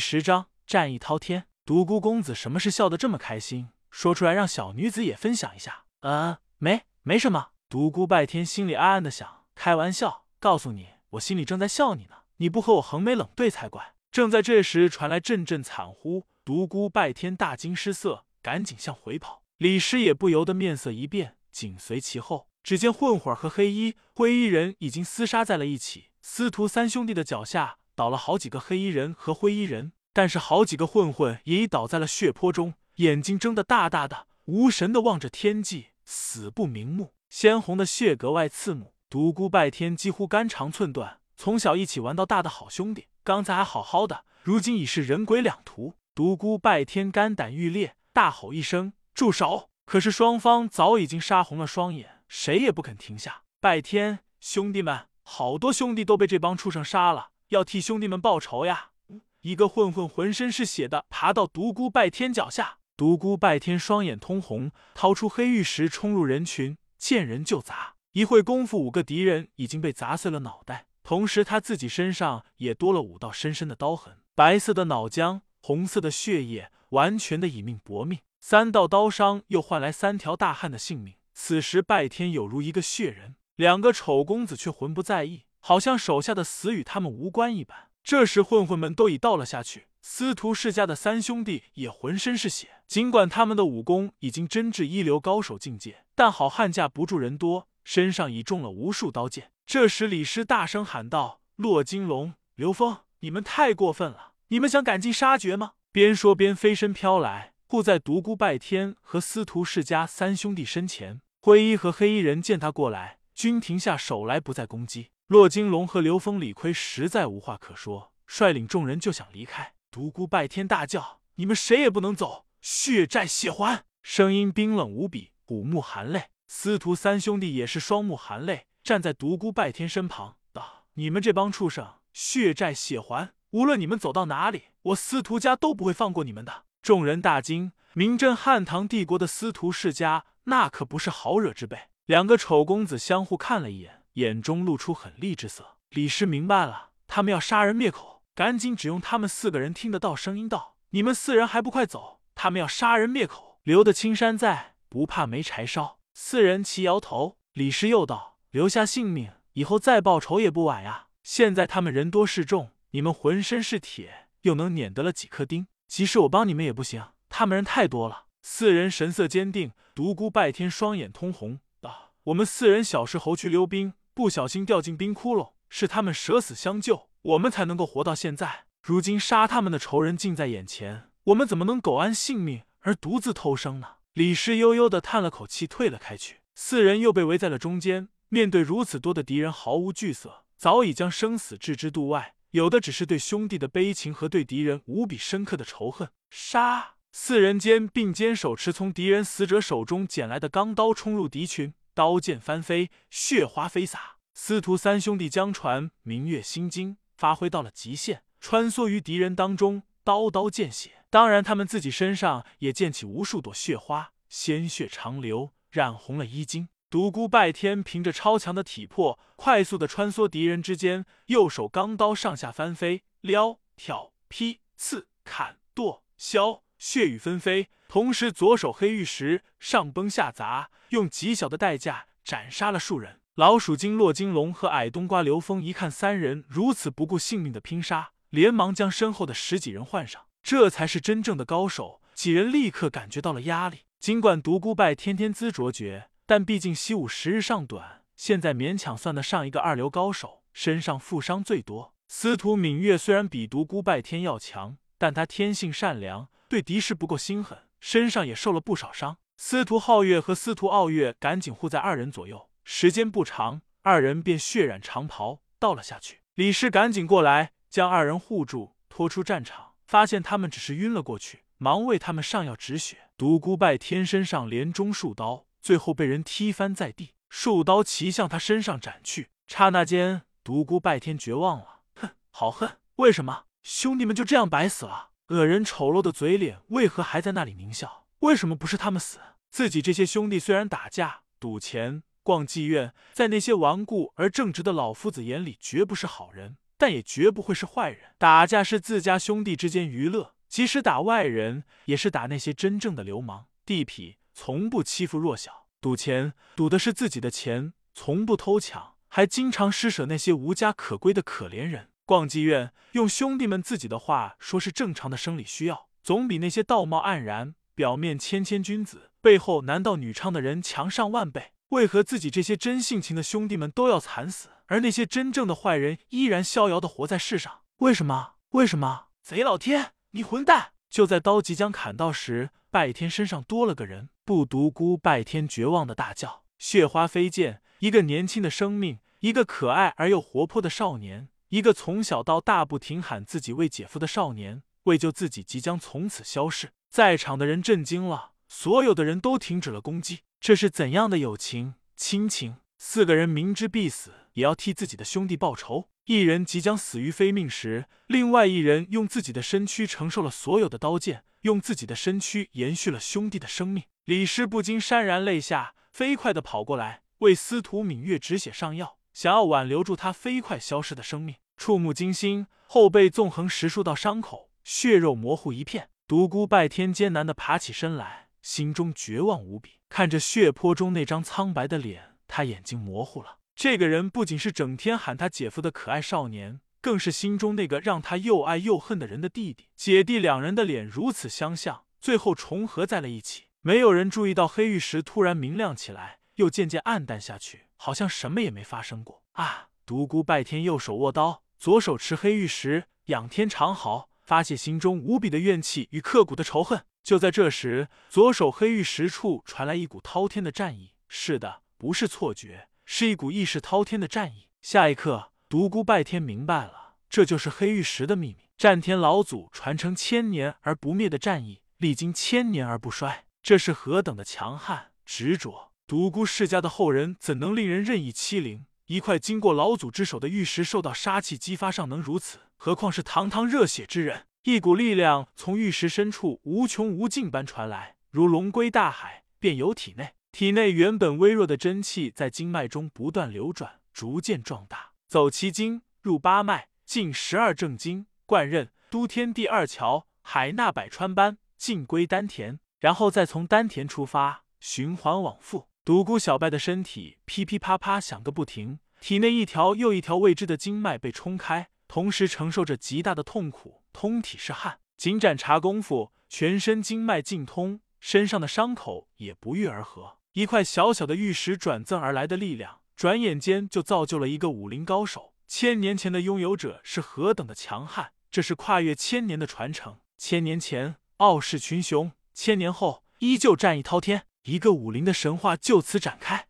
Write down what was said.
十章战意滔天。独孤公子什么事笑得这么开心？说出来让小女子也分享一下。嗯，没没什么。独孤拜天心里暗暗的想，开玩笑，告诉你，我心里正在笑你呢。你不和我横眉冷对才怪。正在这时，传来阵阵惨呼，独孤拜天大惊失色，赶紧向回跑。李师也不由得面色一变，紧随其后。只见混混和黑衣、灰衣人已经厮杀在了一起，司徒三兄弟的脚下倒了好几个黑衣人和灰衣人，但是好几个混混也已倒在了血泊中，眼睛睁得大大的，无神的望着天际，死不瞑目，鲜红的血格外刺目。独孤拜天几乎肝肠寸断，从小一起玩到大的好兄弟，刚才还好好的，如今已是人鬼两途。独孤拜天肝胆欲裂，大吼一声。住手！可是双方早已经杀红了双眼，谁也不肯停下。拜天，兄弟们，好多兄弟都被这帮畜生杀了，要替兄弟们报仇呀！一个混混浑身是血的爬到独孤拜天脚下，独孤拜天双眼通红，掏出黑玉石冲入人群，见人就砸。一会功夫，五个敌人已经被砸碎了脑袋，同时他自己身上也多了五道深深的刀痕，白色的脑浆，红色的血液，完全的以命搏命。三道刀伤又换来三条大汉的性命。此时拜天有如一个血人，两个丑公子却浑不在意，好像手下的死与他们无关一般。这时混混们都已倒了下去，司徒世家的三兄弟也浑身是血。尽管他们的武功已经真至一流高手境界，但好汉架不住人多，身上已中了无数刀剑。这时李师大声喊道：“骆金龙、刘峰，你们太过分了！你们想赶尽杀绝吗？”边说边飞身飘来。护在独孤拜天和司徒世家三兄弟身前，灰衣和黑衣人见他过来，均停下手来，不再攻击。骆金龙和刘峰、李逵实在无话可说，率领众人就想离开。独孤拜天大叫：“你们谁也不能走！血债血还！”声音冰冷无比，虎目含泪。司徒三兄弟也是双目含泪，站在独孤拜天身旁，道：“你们这帮畜生，血债血还！无论你们走到哪里，我司徒家都不会放过你们的。”众人大惊，名震汉唐帝国的司徒世家，那可不是好惹之辈。两个丑公子相互看了一眼，眼中露出狠厉之色。李师明白了，他们要杀人灭口，赶紧只用他们四个人听得到声音道：“你们四人还不快走！他们要杀人灭口，留得青山在，不怕没柴烧。”四人齐摇头。李师又道：“留下性命，以后再报仇也不晚呀。现在他们人多势众，你们浑身是铁，又能碾得了几颗钉？”即使我帮你们也不行，他们人太多了。四人神色坚定，独孤拜天双眼通红，道：“我们四人小时候去溜冰，不小心掉进冰窟窿，是他们舍死相救，我们才能够活到现在。如今杀他们的仇人近在眼前，我们怎么能苟安性命而独自偷生呢？”李氏悠悠的叹了口气，退了开去。四人又被围在了中间，面对如此多的敌人，毫无惧色，早已将生死置之度外。有的只是对兄弟的悲情和对敌人无比深刻的仇恨。杀！四人间并肩手持从敌人死者手中捡来的钢刀，冲入敌群，刀剑翻飞，血花飞洒。司徒三兄弟将传明月心经发挥到了极限，穿梭于敌人当中，刀刀见血。当然，他们自己身上也溅起无数朵血花，鲜血长流，染红了衣襟。独孤拜天凭着超强的体魄，快速的穿梭敌人之间，右手钢刀上下翻飞，撩、挑、劈、刺、砍、剁、削，血雨纷飞。同时，左手黑玉石上崩下砸，用极小的代价斩杀了数人。老鼠精骆金龙和矮冬瓜刘峰一看三人如此不顾性命的拼杀，连忙将身后的十几人换上。这才是真正的高手。几人立刻感觉到了压力。尽管独孤拜天天资卓绝。但毕竟习武时日尚短，现在勉强算得上一个二流高手，身上负伤最多。司徒敏月虽然比独孤拜天要强，但他天性善良，对敌视不够心狠，身上也受了不少伤。司徒皓月和司徒傲月赶紧护在二人左右，时间不长，二人便血染长袍倒了下去。李氏赶紧过来将二人护住，拖出战场，发现他们只是晕了过去，忙为他们上药止血。独孤拜天身上连中数刀。最后被人踢翻在地，数刀齐向他身上斩去。刹那间，独孤拜天绝望了。哼，好恨！为什么兄弟们就这样白死了？恶人丑陋的嘴脸为何还在那里狞笑？为什么不是他们死？自己这些兄弟虽然打架、赌钱、逛妓院，在那些顽固而正直的老夫子眼里绝不是好人，但也绝不会是坏人。打架是自家兄弟之间娱乐，即使打外人，也是打那些真正的流氓地痞，从不欺负弱小。赌钱赌的是自己的钱，从不偷抢，还经常施舍那些无家可归的可怜人。逛妓院，用兄弟们自己的话说是正常的生理需要，总比那些道貌岸然、表面谦谦君子，背后男盗女娼的人强上万倍。为何自己这些真性情的兄弟们都要惨死，而那些真正的坏人依然逍遥的活在世上？为什么？为什么？贼老天，你混蛋！就在刀即将砍到时，拜天身上多了个人。不独孤拜天绝望的大叫：“血花飞溅！一个年轻的生命，一个可爱而又活泼的少年。”一个从小到大不停喊自己为姐夫的少年，为救自己即将从此消逝，在场的人震惊了，所有的人都停止了攻击。这是怎样的友情亲情？四个人明知必死，也要替自己的兄弟报仇。一人即将死于非命时，另外一人用自己的身躯承受了所有的刀剑，用自己的身躯延续了兄弟的生命。李师不禁潸然泪下，飞快的跑过来为司徒敏月止血上药。想要挽留住他飞快消失的生命，触目惊心，后背纵横十数道伤口，血肉模糊一片。独孤拜天艰难的爬起身来，心中绝望无比。看着血泊中那张苍白的脸，他眼睛模糊了。这个人不仅是整天喊他姐夫的可爱少年，更是心中那个让他又爱又恨的人的弟弟。姐弟两人的脸如此相像，最后重合在了一起。没有人注意到黑玉石突然明亮起来，又渐渐暗淡下去。好像什么也没发生过啊！独孤拜天右手握刀，左手持黑玉石，仰天长嚎，发泄心中无比的怨气与刻骨的仇恨。就在这时，左手黑玉石处传来一股滔天的战意。是的，不是错觉，是一股意识滔天的战意。下一刻，独孤拜天明白了，这就是黑玉石的秘密——战天老祖传承千年而不灭的战意，历经千年而不衰。这是何等的强悍执着！独孤世家的后人怎能令人任意欺凌？一块经过老祖之手的玉石受到杀气激发尚能如此，何况是堂堂热血之人？一股力量从玉石深处无穷无尽般传来，如龙归大海，便由体内。体内原本微弱的真气在经脉中不断流转，逐渐壮大。走七经，入八脉，进十二正经，贯任都天第二桥，海纳百川般进归丹田，然后再从丹田出发，循环往复。独孤小拜的身体噼噼啪啪响个不停，体内一条又一条未知的经脉被冲开，同时承受着极大的痛苦，通体是汗。仅盏茶功夫，全身经脉尽通，身上的伤口也不愈而合。一块小小的玉石转赠而来的力量，转眼间就造就了一个武林高手。千年前的拥有者是何等的强悍，这是跨越千年的传承。千年前傲视群雄，千年后依旧战意滔天。一个武林的神话就此展开。